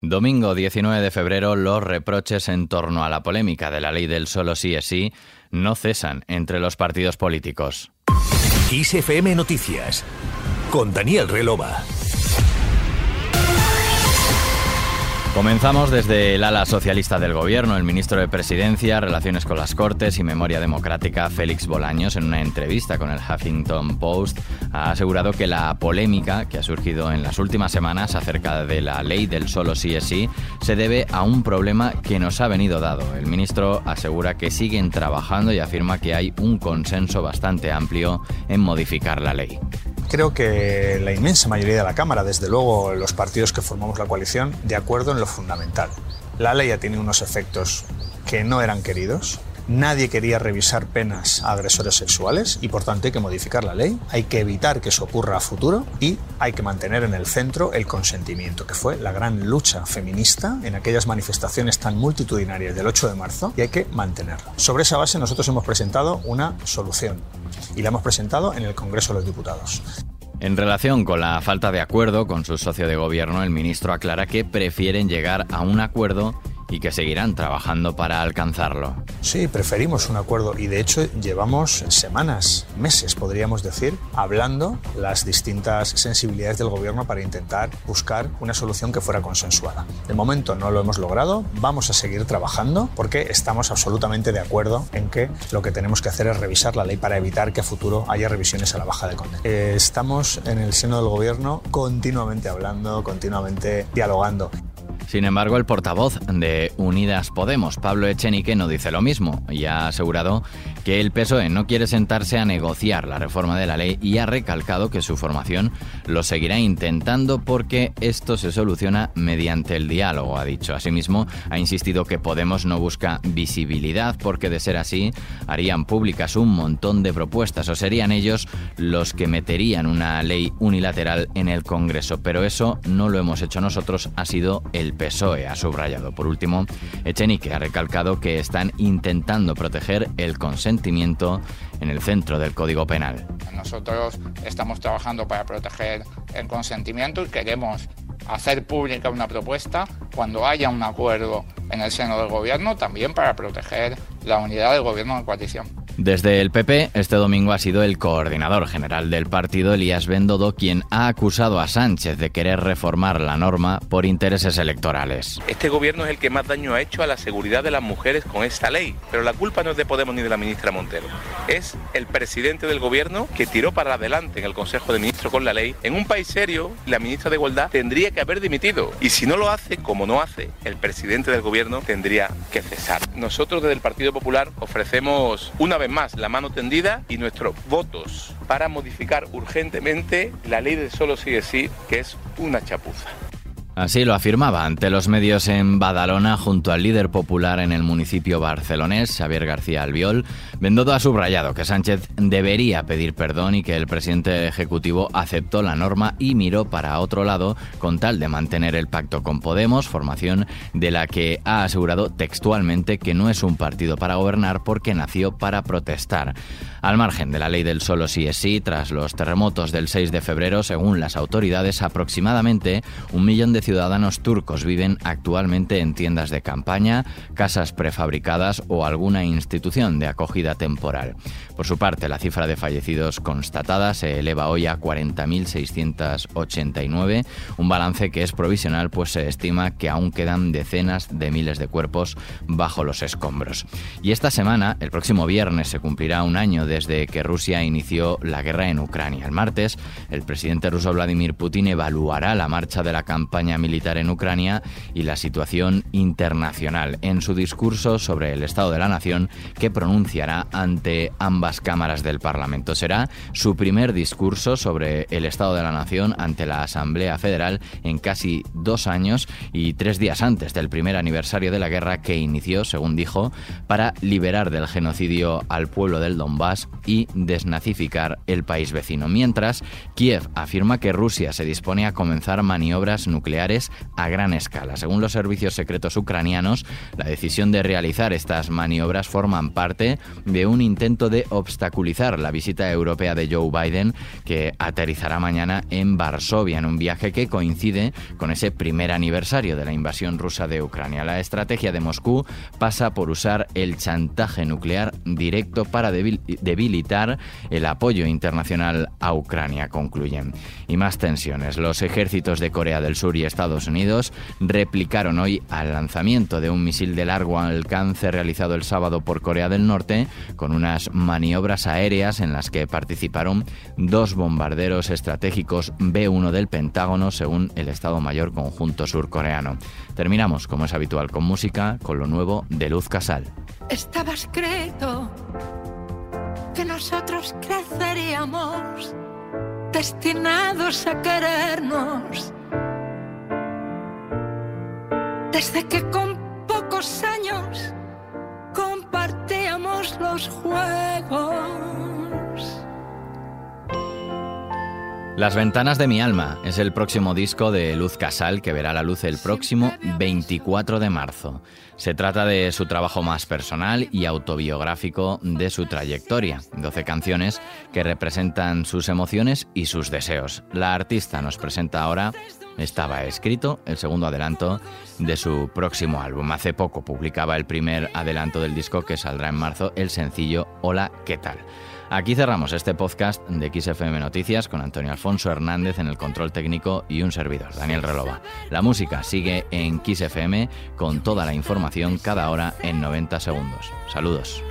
Domingo 19 de febrero, los reproches en torno a la polémica de la ley del solo sí es sí no cesan entre los partidos políticos. Noticias con Daniel Relova. Comenzamos desde el ala socialista del gobierno. El ministro de Presidencia, Relaciones con las Cortes y Memoria Democrática, Félix Bolaños, en una entrevista con el Huffington Post, ha asegurado que la polémica que ha surgido en las últimas semanas acerca de la ley del solo sí es sí se debe a un problema que nos ha venido dado. El ministro asegura que siguen trabajando y afirma que hay un consenso bastante amplio en modificar la ley. Creo que la inmensa mayoría de la Cámara, desde luego los partidos que formamos la coalición, de acuerdo en lo fundamental. La ley ya tiene unos efectos que no eran queridos, Nadie quería revisar penas a agresores sexuales y por tanto hay que modificar la ley, hay que evitar que eso ocurra a futuro y hay que mantener en el centro el consentimiento, que fue la gran lucha feminista en aquellas manifestaciones tan multitudinarias del 8 de marzo y hay que mantenerlo. Sobre esa base nosotros hemos presentado una solución y la hemos presentado en el Congreso de los Diputados. En relación con la falta de acuerdo con su socio de gobierno, el ministro aclara que prefieren llegar a un acuerdo y que seguirán trabajando para alcanzarlo. Sí, preferimos un acuerdo y de hecho llevamos semanas, meses podríamos decir, hablando las distintas sensibilidades del gobierno para intentar buscar una solución que fuera consensuada. De momento no lo hemos logrado, vamos a seguir trabajando porque estamos absolutamente de acuerdo en que lo que tenemos que hacer es revisar la ley para evitar que a futuro haya revisiones a la baja de condena. Eh, estamos en el seno del gobierno continuamente hablando, continuamente dialogando. Sin embargo, el portavoz de Unidas Podemos, Pablo Echenique, no dice lo mismo y ha asegurado que el PSOE no quiere sentarse a negociar la reforma de la ley y ha recalcado que su formación lo seguirá intentando porque esto se soluciona mediante el diálogo, ha dicho. Asimismo, ha insistido que Podemos no busca visibilidad porque de ser así harían públicas un montón de propuestas o serían ellos los que meterían una ley unilateral en el Congreso. Pero eso no lo hemos hecho nosotros, ha sido el PSOE, ha subrayado. Por último, Echenique ha recalcado que están intentando proteger el consenso en el centro del Código Penal. Nosotros estamos trabajando para proteger el consentimiento y queremos hacer pública una propuesta cuando haya un acuerdo en el seno del gobierno, también para proteger la unidad del gobierno de coalición. Desde el PP, este domingo ha sido el coordinador general del partido, Elías Bendodo, quien ha acusado a Sánchez de querer reformar la norma por intereses electorales. Este gobierno es el que más daño ha hecho a la seguridad de las mujeres con esta ley, pero la culpa no es de Podemos ni de la ministra Montero. Es el presidente del gobierno que tiró para adelante en el Consejo de Ministros con la ley. En un país serio, la ministra de Igualdad tendría que haber dimitido. Y si no lo hace, como no hace, el presidente del gobierno tendría que cesar. Nosotros desde el Partido Popular ofrecemos una vez más la mano tendida y nuestros votos para modificar urgentemente la ley de solo sigue sí, que es una chapuza. Así lo afirmaba ante los medios en Badalona junto al líder popular en el municipio barcelonés, Xavier García Albiol. Bendodo ha subrayado que Sánchez debería pedir perdón y que el presidente ejecutivo aceptó la norma y miró para otro lado con tal de mantener el pacto con Podemos, formación de la que ha asegurado textualmente que no es un partido para gobernar porque nació para protestar. Al margen de la ley del solo sí es sí, tras los terremotos del 6 de febrero, según las autoridades, aproximadamente un millón de ciudadanos turcos viven actualmente en tiendas de campaña, casas prefabricadas o alguna institución de acogida temporal. Por su parte, la cifra de fallecidos constatada se eleva hoy a 40.689, un balance que es provisional pues se estima que aún quedan decenas de miles de cuerpos bajo los escombros. Y esta semana, el próximo viernes, se cumplirá un año desde que Rusia inició la guerra en Ucrania. El martes, el presidente ruso Vladimir Putin evaluará la marcha de la campaña militar en Ucrania y la situación internacional en su discurso sobre el Estado de la Nación que pronunciará ante ambas cámaras del Parlamento. Será su primer discurso sobre el Estado de la Nación ante la Asamblea Federal en casi dos años y tres días antes del primer aniversario de la guerra que inició, según dijo, para liberar del genocidio al pueblo del Donbass y desnazificar el país vecino. Mientras, Kiev afirma que Rusia se dispone a comenzar maniobras nucleares a gran escala. Según los servicios secretos ucranianos, la decisión de realizar estas maniobras forman parte de un intento de obstaculizar la visita europea de Joe Biden, que aterrizará mañana en Varsovia, en un viaje que coincide con ese primer aniversario de la invasión rusa de Ucrania. La estrategia de Moscú pasa por usar el chantaje nuclear directo para debilitar el apoyo internacional a Ucrania, concluyen. Y más tensiones. Los ejércitos de Corea del Sur y Estados Unidos replicaron hoy al lanzamiento de un misil de largo alcance realizado el sábado por Corea del Norte con unas maniobras aéreas en las que participaron dos bombarderos estratégicos B-1 del Pentágono según el Estado Mayor Conjunto Surcoreano. Terminamos, como es habitual, con música, con lo nuevo de Luz Casal. Estaba escrito que nosotros creceríamos destinados a querernos. Desde que con pocos Las ventanas de mi alma es el próximo disco de Luz Casal que verá la luz el próximo 24 de marzo. Se trata de su trabajo más personal y autobiográfico de su trayectoria, 12 canciones que representan sus emociones y sus deseos. La artista nos presenta ahora estaba escrito el segundo adelanto de su próximo álbum. Hace poco publicaba el primer adelanto del disco que saldrá en marzo, el sencillo Hola, ¿qué tal? Aquí cerramos este podcast de XFM Noticias con Antonio Alfonso Hernández en el control técnico y un servidor, Daniel Relova. La música sigue en XFM con toda la información cada hora en 90 segundos. Saludos.